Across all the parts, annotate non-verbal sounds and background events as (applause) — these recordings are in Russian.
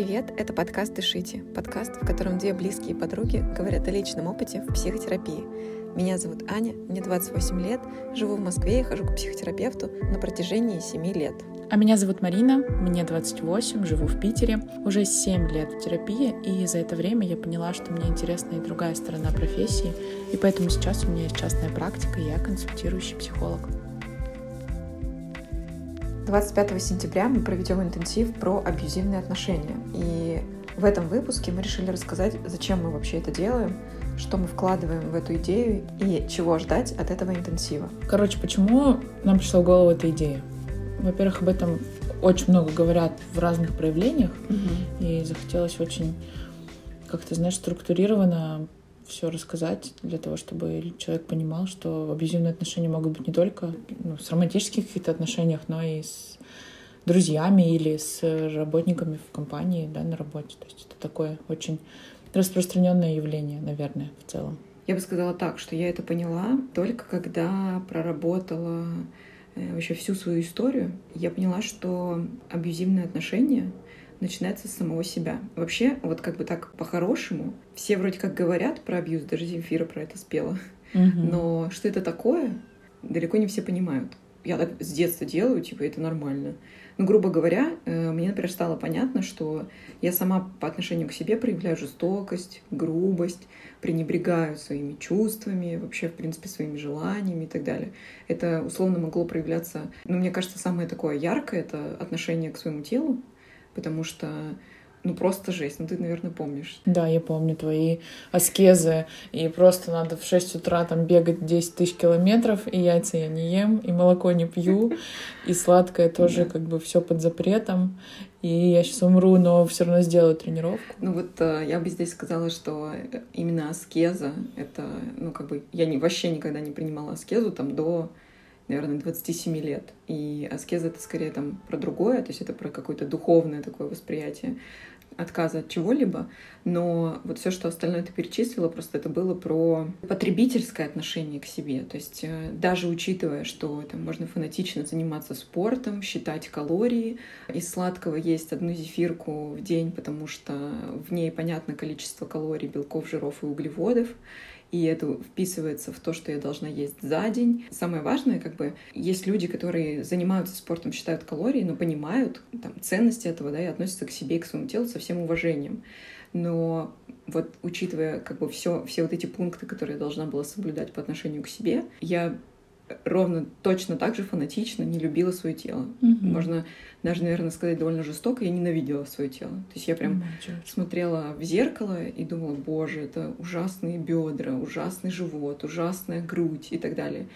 Привет, это подкаст «Дышите», подкаст, в котором две близкие подруги говорят о личном опыте в психотерапии. Меня зовут Аня, мне 28 лет, живу в Москве и хожу к психотерапевту на протяжении 7 лет. А меня зовут Марина, мне 28, живу в Питере, уже 7 лет в терапии, и за это время я поняла, что мне интересна и другая сторона профессии, и поэтому сейчас у меня есть частная практика, и я консультирующий психолог. 25 сентября мы проведем интенсив про абьюзивные отношения. И в этом выпуске мы решили рассказать, зачем мы вообще это делаем, что мы вкладываем в эту идею и чего ждать от этого интенсива. Короче, почему нам пришла в голову эта идея? Во-первых, об этом очень много говорят в разных проявлениях, угу. и захотелось очень как-то, знаешь, структурированно все рассказать для того, чтобы человек понимал, что абьюзивные отношения могут быть не только ну, с романтических каких-то отношениях, но и с друзьями или с работниками в компании, да, на работе. То есть это такое очень распространенное явление, наверное, в целом. Я бы сказала так, что я это поняла только когда проработала э, вообще всю свою историю. Я поняла, что абьюзивные отношения начинается с самого себя. Вообще, вот как бы так по-хорошему, все вроде как говорят про абьюз, даже Земфира про это спела. Угу. Но что это такое, далеко не все понимают. Я так с детства делаю, типа, это нормально. Ну, грубо говоря, э, мне, например, стало понятно, что я сама по отношению к себе проявляю жестокость, грубость, пренебрегаю своими чувствами, вообще, в принципе, своими желаниями и так далее. Это условно могло проявляться... Ну, мне кажется, самое такое яркое — это отношение к своему телу, потому что ну просто жесть, ну ты, наверное, помнишь. Да, я помню твои аскезы, и просто надо в 6 утра там бегать 10 тысяч километров, и яйца я не ем, и молоко не пью, и сладкое (laughs) тоже как бы все под запретом, и я сейчас умру, но все равно сделаю тренировку. Ну вот э, я бы здесь сказала, что именно аскеза, это, ну как бы, я не, вообще никогда не принимала аскезу там до наверное, 27 лет. И аскеза — это скорее там про другое, то есть это про какое-то духовное такое восприятие отказа от чего-либо, но вот все, что остальное ты перечислила, просто это было про потребительское отношение к себе. То есть э, даже учитывая, что там можно фанатично заниматься спортом, считать калории, из сладкого есть одну зефирку в день, потому что в ней понятно количество калорий, белков, жиров и углеводов, и это вписывается в то, что я должна есть за день. Самое важное, как бы, есть люди, которые занимаются спортом, считают калории, но понимают там, ценность этого, да, и относятся к себе и к своему телу со всем уважением. Но вот учитывая как бы все, все вот эти пункты, которые я должна была соблюдать по отношению к себе, я ровно точно так же фанатично не любила свое тело. Mm-hmm. Можно даже, наверное, сказать довольно жестоко, я ненавидела свое тело. То есть я прям mm-hmm. смотрела в зеркало и думала, боже, это ужасные бедра, ужасный живот, ужасная грудь и так далее.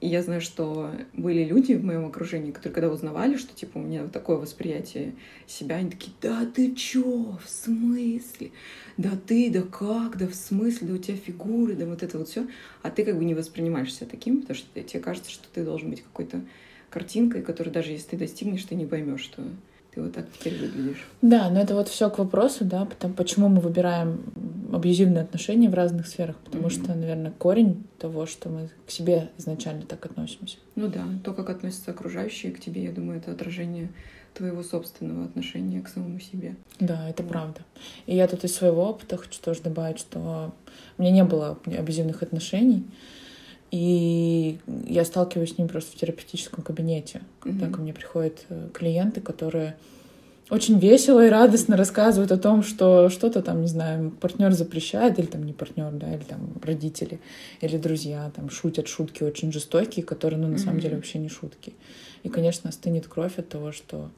И я знаю, что были люди в моем окружении, которые когда узнавали, что типа у меня такое восприятие себя, они такие, да ты чё, в смысле? Да ты, да как, да в смысле, да у тебя фигуры, да вот это вот все. А ты как бы не воспринимаешь себя таким, потому что тебе кажется, что ты должен быть какой-то картинкой, которую даже если ты достигнешь, ты не поймешь, что ты вот так теперь выглядишь. Да, но это вот все к вопросу, да, потому, почему мы выбираем абьюзивные отношения в разных сферах, потому mm-hmm. что, наверное, корень того, что мы к себе изначально так относимся. Ну да, то, как относятся окружающие к тебе, я думаю, это отражение твоего собственного отношения к самому себе. Да, это вот. правда. И я тут из своего опыта хочу тоже добавить, что у меня не было абьюзивных отношений, и я сталкиваюсь с ним просто в терапевтическом кабинете, когда mm-hmm. ко мне приходят э, клиенты, которые очень весело и радостно рассказывают о том, что что-то там, не знаю, партнер запрещает, или там не партнер, да, или там родители, или друзья там шутят шутки очень жестокие, которые, ну, на mm-hmm. самом деле вообще не шутки. И, конечно, стынет кровь от того, что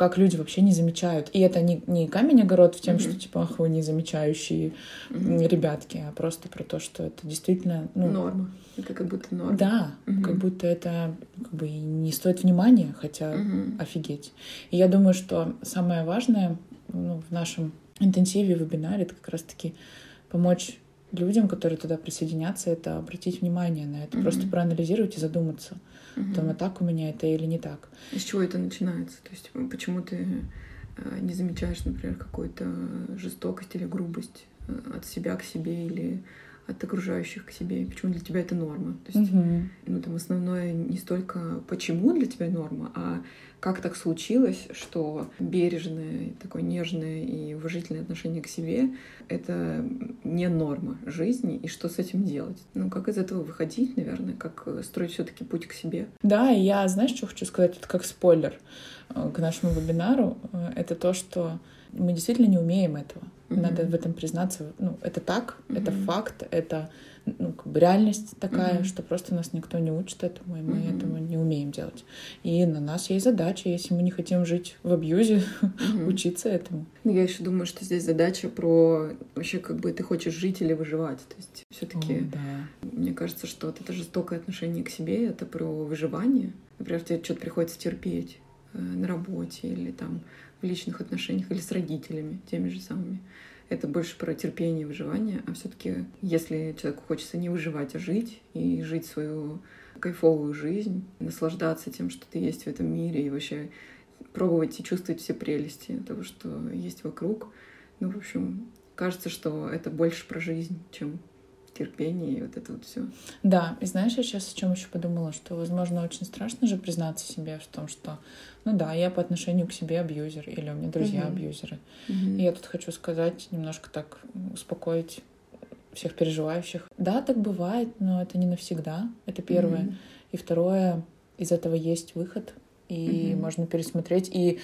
как люди вообще не замечают. И это не, не камень огород в тем, mm-hmm. что типа, ах, вы не замечающие mm-hmm. ребятки, а просто про то, что это действительно... Ну, норма. Это как будто норма. Да, mm-hmm. как будто это как бы не стоит внимания, хотя mm-hmm. офигеть. И я думаю, что самое важное ну, в нашем интенсиве, вебинаре, это как раз-таки помочь людям, которые туда присоединятся, это обратить внимание на это, mm-hmm. просто проанализировать и задуматься. Угу. Там, а так у меня это или не так. Из чего это начинается? То есть почему ты э, не замечаешь, например, какую-то жестокость или грубость э, от себя к себе или от окружающих к себе, и почему для тебя это норма. То есть, угу. ну, там основное не столько почему для тебя норма, а как так случилось, что бережное, такое нежное и уважительное отношение к себе — это не норма жизни, и что с этим делать? Ну, как из этого выходить, наверное, как строить все таки путь к себе? Да, и я, знаешь, что хочу сказать? Это как спойлер э, к нашему вебинару. Э, это то, что мы действительно не умеем этого. Mm-hmm. Надо в этом признаться. Ну, это так, mm-hmm. это факт, это ну, как бы реальность такая, mm-hmm. что просто нас никто не учит этому, и мы mm-hmm. этому не умеем делать. И на нас есть задача, если мы не хотим жить в абьюзе, mm-hmm. (laughs) учиться этому. Ну, я еще думаю, что здесь задача про вообще как бы ты хочешь жить или выживать. То есть все-таки, oh, да. мне кажется, что вот это жестокое отношение к себе, это про выживание. Например, тебе что-то приходится терпеть э, на работе или там в личных отношениях или с родителями теми же самыми. Это больше про терпение и выживание, а все-таки, если человеку хочется не выживать, а жить и жить свою кайфовую жизнь, наслаждаться тем, что ты есть в этом мире, и вообще пробовать и чувствовать все прелести того, что есть вокруг. Ну, в общем, кажется, что это больше про жизнь, чем терпение и вот это вот все. Да, и знаешь, я сейчас о чем еще подумала, что, возможно, очень страшно же признаться себе в том, что, ну да, я по отношению к себе абьюзер, или у меня друзья угу. абьюзеры. Угу. И я тут хочу сказать, немножко так успокоить всех переживающих. Да, так бывает, но это не навсегда. Это первое. Угу. И второе, из этого есть выход, и угу. можно пересмотреть. И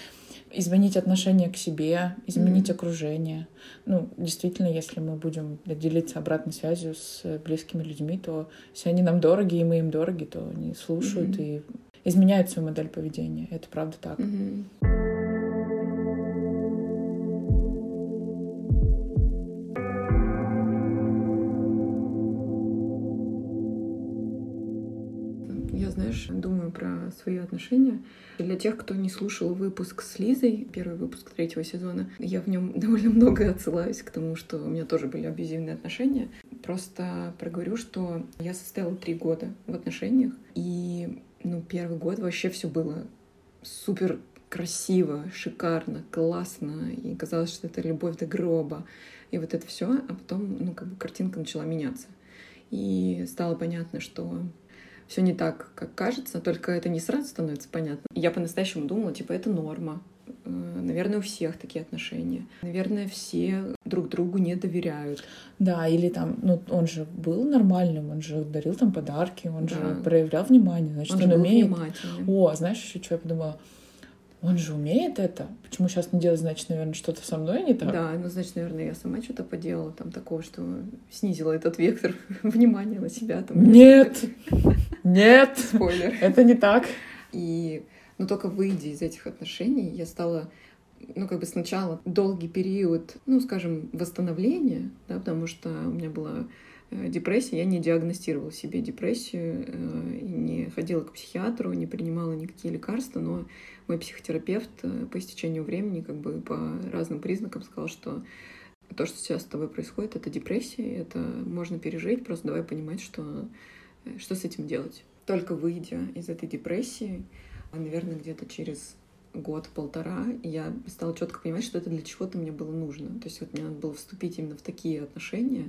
изменить отношение к себе, изменить mm-hmm. окружение. Ну, действительно, если мы будем делиться обратной связью с близкими людьми, то если они нам дороги, и мы им дороги, то они слушают mm-hmm. и изменяют свою модель поведения. Это правда так. Mm-hmm. Знаешь, думаю про свои отношения. Для тех, кто не слушал выпуск с Лизой, первый выпуск третьего сезона, я в нем (laughs) довольно много отсылаюсь к тому, что у меня тоже были абьюзивные отношения. Просто проговорю, что я состояла три года в отношениях, и ну, первый год вообще все было супер красиво, шикарно, классно, и казалось, что это любовь до гроба, и вот это все, а потом, ну, как бы картинка начала меняться. И стало понятно, что все не так, как кажется, только это не сразу становится понятно. Я по-настоящему думала, типа, это норма. Э, наверное, у всех такие отношения. Наверное, все друг другу не доверяют. Да, или там, ну, он же был нормальным, он же дарил там подарки, он да. же проявлял внимание, значит, он, он умеет. О, знаешь, еще что я подумала? он же умеет это. Почему сейчас не делать, значит, наверное, что-то со мной не так? Да, ну, значит, наверное, я сама что-то поделала там такого, что снизила этот вектор (laughs) внимания на себя. Там, нет! (laughs) Нет! Спойлер. Это не так. И, ну, только выйдя из этих отношений, я стала ну, как бы сначала долгий период, ну, скажем, восстановления, да, потому что у меня была Э, депрессия, я не диагностировала себе депрессию, э, не ходила к психиатру, не принимала никакие лекарства, но мой психотерапевт э, по истечению времени как бы по разным признакам сказал, что то, что сейчас с тобой происходит, это депрессия, это можно пережить, просто давай понимать, что, что с этим делать. Только выйдя из этой депрессии, а, наверное, где-то через год-полтора, я стала четко понимать, что это для чего-то мне было нужно. То есть вот мне надо было вступить именно в такие отношения,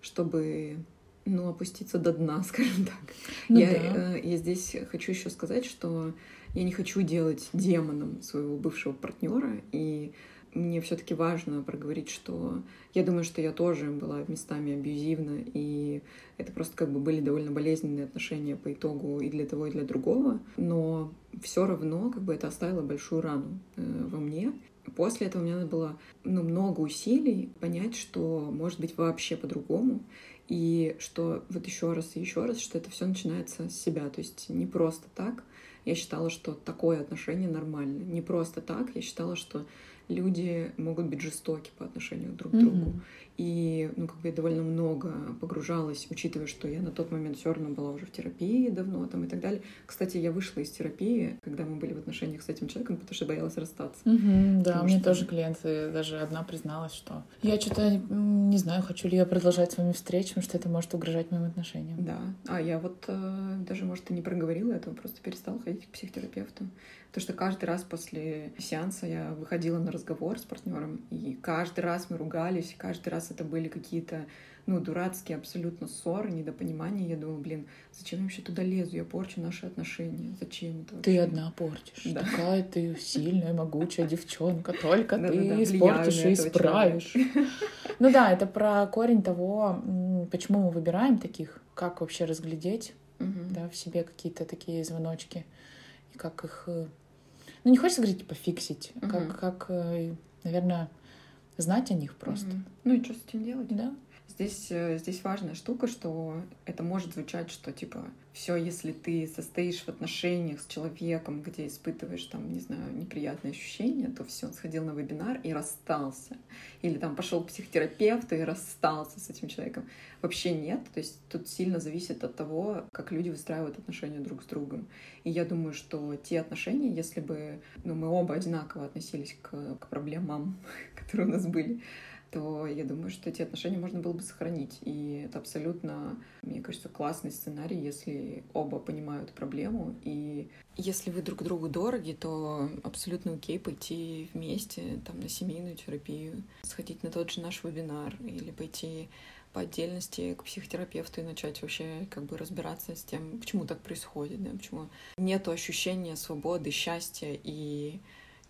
чтобы ну, опуститься до дна, (laughs) скажем так. Ну, я, да. э, я здесь хочу еще сказать, что я не хочу делать демоном своего бывшего партнера, и мне все-таки важно проговорить, что я думаю, что я тоже была местами абьюзивна, и это просто как бы были довольно болезненные отношения по итогу и для того, и для другого, но все равно как бы это оставило большую рану э, во мне, После этого мне надо было ну, много усилий понять, что может быть вообще по-другому, и что вот еще раз и еще раз, что это все начинается с себя, то есть не просто так. Я считала, что такое отношение нормально. Не просто так. Я считала, что люди могут быть жестоки по отношению друг к другу. И, ну, как бы я довольно много погружалась, учитывая, что я на тот момент все равно была уже в терапии давно там и так далее. Кстати, я вышла из терапии, когда мы были в отношениях с этим человеком, потому что боялась расстаться. Mm-hmm, да, мне что... тоже клиенты, даже одна призналась, что я что-то не знаю, хочу ли я продолжать с вами встречи, потому что это может угрожать моим отношениям. Да, а я вот э, даже, может, и не проговорила этого, просто перестала ходить к психотерапевту. Потому что каждый раз после сеанса я выходила на разговор с партнером, и каждый раз мы ругались, каждый раз это были какие-то ну, дурацкие абсолютно ссоры, недопонимания. Я думаю, блин, зачем я вообще туда лезу? Я порчу наши отношения. Зачем это вообще? Ты одна портишь. Да. Такая ты сильная, могучая девчонка. Только ты испортишь и исправишь. Ну да, это про корень того, почему мы выбираем таких, как вообще разглядеть да, в себе какие-то такие звоночки и как их... Э, ну, не хочется говорить, типа, фиксить, как, как, э, наверное, знать о них просто. Ну и что с этим делать? Да. Здесь, э, здесь важная штука, что это может звучать, что типа все, если ты состоишь в отношениях с человеком, где испытываешь там, не знаю, неприятные ощущения, то все, он сходил на вебинар и расстался. Или там пошел к психотерапевту и расстался с этим человеком. Вообще нет. То есть тут сильно зависит от того, как люди выстраивают отношения друг с другом. И я думаю, что те отношения, если бы ну, мы оба одинаково относились к, к проблемам, (laughs) которые у нас были, то я думаю, что эти отношения можно было бы сохранить. И это абсолютно, мне кажется, классный сценарий, если оба понимают проблему. И если вы друг другу дороги, то абсолютно окей пойти вместе там, на семейную терапию, сходить на тот же наш вебинар или пойти по отдельности к психотерапевту и начать вообще как бы разбираться с тем, почему так происходит, да, почему нет ощущения свободы, счастья и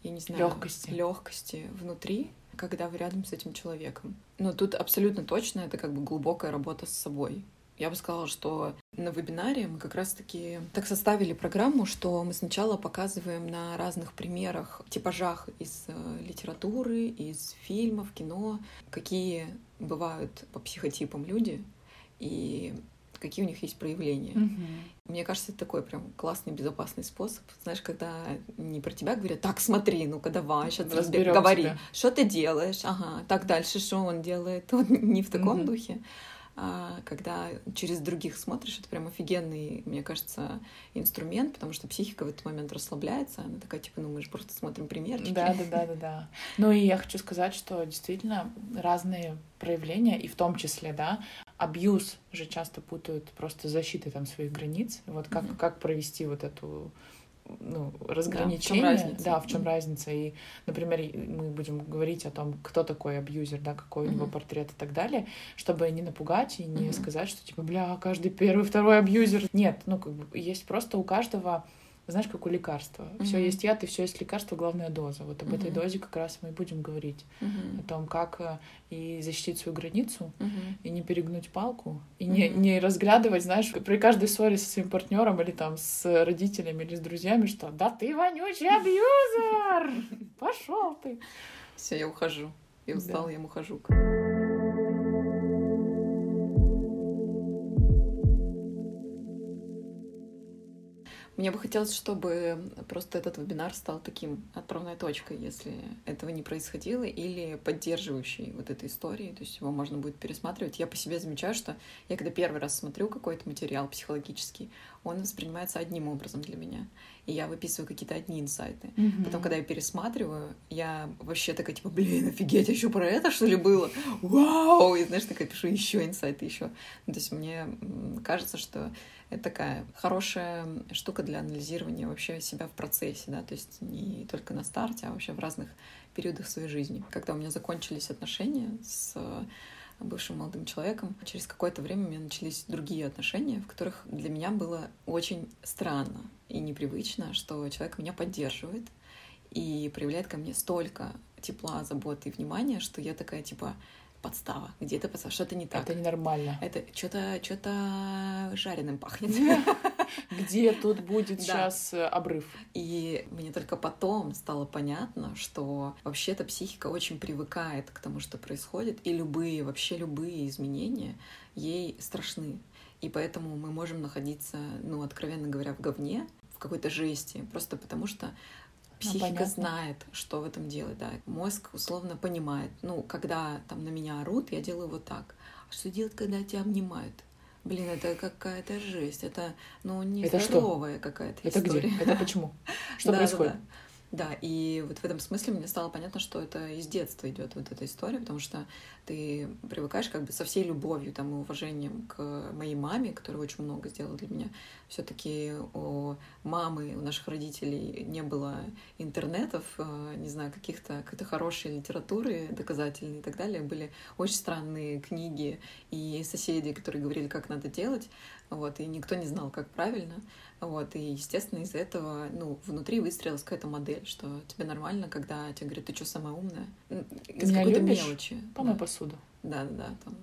я не знаю, легкости. легкости внутри, когда вы рядом с этим человеком. Но тут абсолютно точно это как бы глубокая работа с собой. Я бы сказала, что на вебинаре мы как раз-таки так составили программу, что мы сначала показываем на разных примерах, типажах из э, литературы, из фильмов, кино, какие бывают по психотипам люди, и какие у них есть проявления. Угу. Мне кажется, это такой прям классный, безопасный способ. Знаешь, когда не про тебя говорят, так, смотри, ну-ка давай, сейчас разберем говори, тебя. что ты делаешь, ага, так дальше, что он делает. (laughs) Вот не в таком угу. духе. А когда через других смотришь, это прям офигенный, мне кажется, инструмент, потому что психика в этот момент расслабляется, она такая, типа, ну мы же просто смотрим примерчики. Да, да, да, да, да. Ну и я хочу сказать, что действительно разные проявления, и в том числе, да, абьюз же часто путают просто защитой там своих границ. Вот как, mm-hmm. как провести вот эту ну, разграничение. Да, в чем разница? Да, в чем mm-hmm. разница. И, например, мы будем говорить о том, кто такой абьюзер, да, какой mm-hmm. у него портрет и так далее, чтобы не напугать и не mm-hmm. сказать, что типа, бля, каждый первый, второй абьюзер. Нет, ну, как бы есть просто у каждого знаешь, как у лекарства. Mm-hmm. Все есть яд и все есть лекарство, главная доза. Вот об mm-hmm. этой дозе как раз мы и будем говорить. Mm-hmm. О том, как э, и защитить свою границу, mm-hmm. и не перегнуть палку, и mm-hmm. не, не разглядывать, знаешь, при каждой ссоре со своим партнером или там с родителями или с друзьями, что да ты вонючий абьюзер! Пошел ты! Все, я ухожу. Я устал, я ухожу. Мне бы хотелось, чтобы просто этот вебинар стал таким отправной точкой, если этого не происходило, или поддерживающей вот этой истории, то есть его можно будет пересматривать. Я по себе замечаю, что я когда первый раз смотрю какой-то материал психологический, он воспринимается одним образом для меня, и я выписываю какие-то одни инсайты. Mm-hmm. Потом, когда я пересматриваю, я вообще такая, типа, блин, офигеть, еще про это, что ли, было? Вау! И, знаешь, такая пишу еще инсайты еще. То есть мне кажется, что это такая хорошая штука для анализирования вообще себя в процессе, да, то есть не только на старте, а вообще в разных периодах своей жизни. Когда у меня закончились отношения с бывшим молодым человеком, через какое-то время у меня начались другие отношения, в которых для меня было очень странно и непривычно, что человек меня поддерживает и проявляет ко мне столько тепла, заботы и внимания, что я такая, типа, подстава, где-то подстава, что-то не так. Это ненормально. Это что-то что жареным пахнет. (laughs) Где тут будет сейчас э, обрыв? И мне только потом стало понятно, что вообще-то психика очень привыкает к тому, что происходит, и любые, вообще любые изменения ей страшны. И поэтому мы можем находиться, ну, откровенно говоря, в говне, в какой-то жести, просто потому что Психика ну, знает, что в этом делать, да. Мозг условно понимает. Ну, когда там на меня орут, я делаю вот так. А что делать, когда тебя обнимают? Блин, это какая-то жесть. Это, ну, не это здоровая какая-то это история. Где? Это почему? (laughs) Что происходит? Да, и вот в этом смысле мне стало понятно, что это из детства идет вот эта история, потому что ты привыкаешь как бы со всей любовью там, и уважением к моей маме, которая очень много сделала для меня. все таки у мамы, у наших родителей не было интернетов, э, не знаю, каких-то какой-то хорошей литературы доказательной и так далее. Были очень странные книги и соседи, которые говорили, как надо делать, вот, и никто не знал, как правильно. Вот, и, естественно, из-за этого, ну, внутри выстроилась какая-то модель, что тебе нормально, когда тебе говорят, ты что, самая умная? Из какой-то мелочи. Помой да. посуду. Да, да, да, там,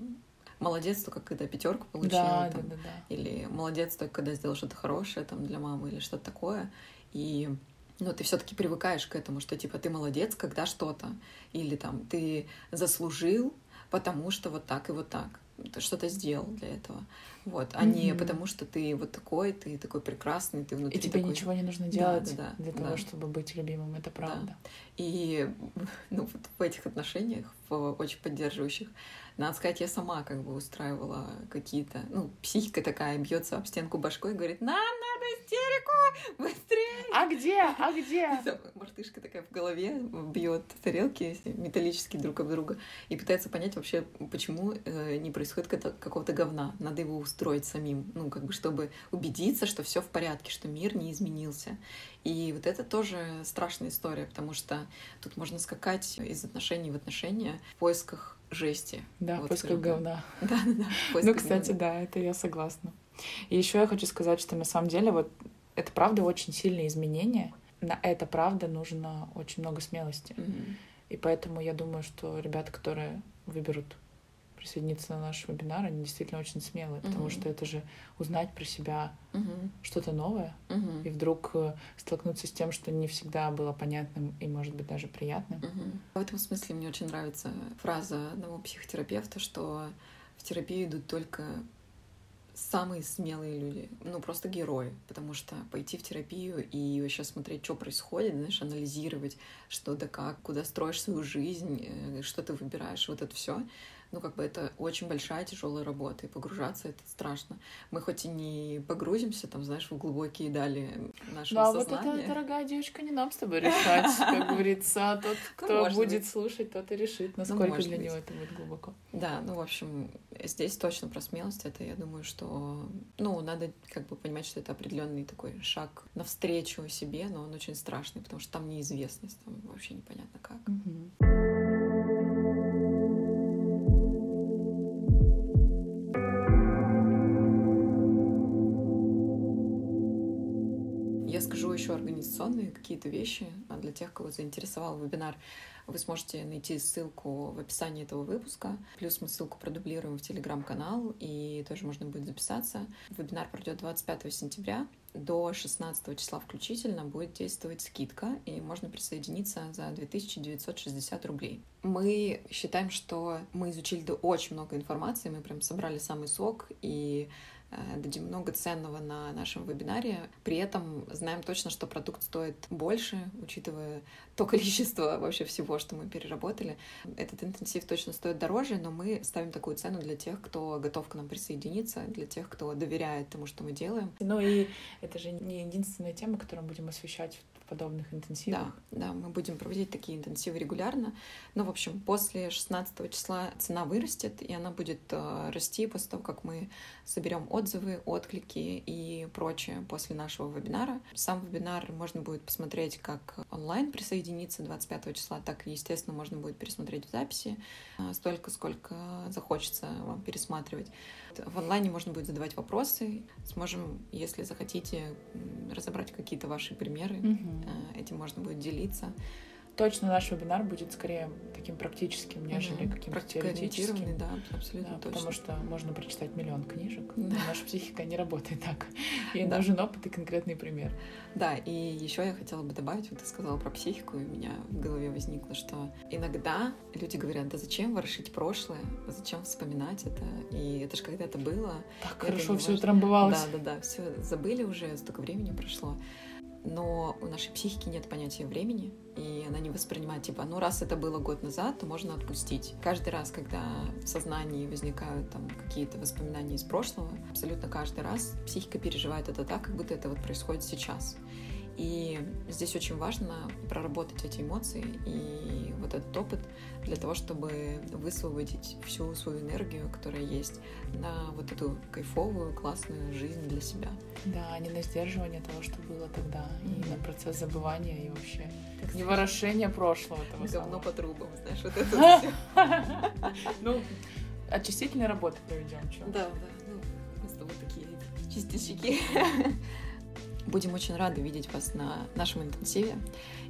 молодец только когда пятерку получила, да, там, да, да, да. или молодец только когда сделал что-то хорошее там для мамы или что-то такое, и но ты все-таки привыкаешь к этому, что типа ты молодец, когда что-то, или там ты заслужил, потому что вот так и вот так что-то сделал для этого. Вот, а mm-hmm. не потому, что ты вот такой, ты такой прекрасный, ты внутри И тебе такой... ничего не нужно делать да, да, да, для да. того, чтобы быть любимым, это правда. Да. И (laughs) ну, вот в этих отношениях, в очень поддерживающих, надо сказать, я сама как бы устраивала какие-то... Ну, психика такая бьется об стенку башкой и говорит, нам надо истерику, быстрее! А где? А где? (laughs) Мартышка такая в голове бьет тарелки металлические друг об друга и пытается понять вообще, почему э, не происходит какого-то говна. Надо его устроить самим, ну, как бы, чтобы убедиться, что все в порядке, что мир не изменился. И вот это тоже страшная история, потому что тут можно скакать из отношений в отношения в поисках жести. Да, вот, поисках говна. (laughs) Да, да, да. Ну, кстати, да, это я согласна. И еще я хочу сказать, что на самом деле вот это правда очень сильные изменения. На это правда нужно очень много смелости. Mm-hmm. И поэтому я думаю, что ребята, которые выберут присоединиться на наш вебинар, они действительно очень смелые, uh-huh. потому что это же узнать про себя uh-huh. что-то новое, uh-huh. и вдруг э, столкнуться с тем, что не всегда было понятным и, может быть, даже приятным. Uh-huh. В этом смысле мне очень нравится фраза одного психотерапевта, что в терапию идут только самые смелые люди, ну просто герои, потому что пойти в терапию и вообще смотреть, что происходит, знаешь, анализировать, что да как, куда строишь свою жизнь, э, что ты выбираешь, вот это все, ну, как бы это очень большая тяжелая работа, и погружаться это страшно. Мы хоть и не погрузимся, там, знаешь, в глубокие дали нашего да, сознания. вот это, дорогая девочка, не нам с тобой решать, как говорится. А тот, ну, кто будет слушать, тот и решит, ну, насколько для него это будет глубоко. Да, ну, в общем, здесь точно про смелость. Это, я думаю, что, ну, надо как бы понимать, что это определенный такой шаг навстречу себе, но он очень страшный, потому что там неизвестность, там вообще непонятно как. еще организационные какие-то вещи а для тех, кого заинтересовал вебинар. Вы сможете найти ссылку в описании этого выпуска. Плюс мы ссылку продублируем в телеграм-канал, и тоже можно будет записаться. Вебинар пройдет 25 сентября. До 16 числа включительно будет действовать скидка, и можно присоединиться за 2960 рублей. Мы считаем, что мы изучили очень много информации, мы прям собрали самый сок, и дадим много ценного на нашем вебинаре. При этом знаем точно, что продукт стоит больше, учитывая то количество вообще всего, что мы переработали. Этот интенсив точно стоит дороже, но мы ставим такую цену для тех, кто готов к нам присоединиться, для тех, кто доверяет тому, что мы делаем. Ну и это же не единственная тема, которую мы будем освещать подобных интенсивах. Да, да, мы будем проводить такие интенсивы регулярно. Но, в общем, после 16 числа цена вырастет, и она будет э, расти после того, как мы соберем отзывы, отклики и прочее после нашего вебинара. Сам вебинар можно будет посмотреть как онлайн присоединиться 25 числа, так и, естественно, можно будет пересмотреть в записи э, столько, сколько захочется вам пересматривать. В онлайне можно будет задавать вопросы, сможем, если захотите, разобрать какие-то ваши примеры. Mm-hmm этим можно будет делиться. Точно наш вебинар будет скорее таким практическим, нежели mm-hmm. каким-то теоретическим. Да, абсолютно да, точно. Потому что можно прочитать миллион книжек, да. но наша психика не работает так. (laughs) Ей да. нужен опыт и конкретный пример. Да, и еще я хотела бы добавить, вот ты сказала про психику, и у меня в голове возникло, что иногда люди говорят, да зачем ворошить прошлое, зачем вспоминать это, и это же когда-то было. Так хорошо все утрамбовалось. Да, да, да, все забыли уже, столько времени прошло но у нашей психики нет понятия времени, и она не воспринимает, типа, ну, раз это было год назад, то можно отпустить. Каждый раз, когда в сознании возникают там какие-то воспоминания из прошлого, абсолютно каждый раз психика переживает это так, как будто это вот происходит сейчас. И здесь очень важно проработать эти эмоции и вот этот опыт для того, чтобы высвободить всю свою энергию, которая есть, на вот эту кайфовую, классную жизнь для себя. Да, а не на сдерживание того, что было тогда, mm-hmm. и на процесс забывания и вообще как не ворошение прошлого. Того Говно по трубам, знаешь, вот это все. (laughs) Ну, очистительные работы проведем. Да, да, ну, мы с тобой такие чистильщики. Будем очень рады видеть вас на нашем интенсиве.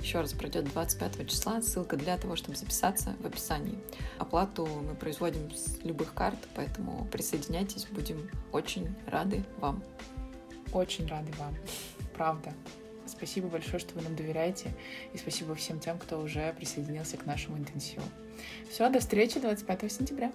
Еще раз пройдет 25 числа. Ссылка для того, чтобы записаться в описании. Оплату мы производим с любых карт, поэтому присоединяйтесь. Будем очень рады вам. Очень рады вам. Правда. Спасибо большое, что вы нам доверяете. И спасибо всем тем, кто уже присоединился к нашему интенсиву. Все, до встречи 25 сентября.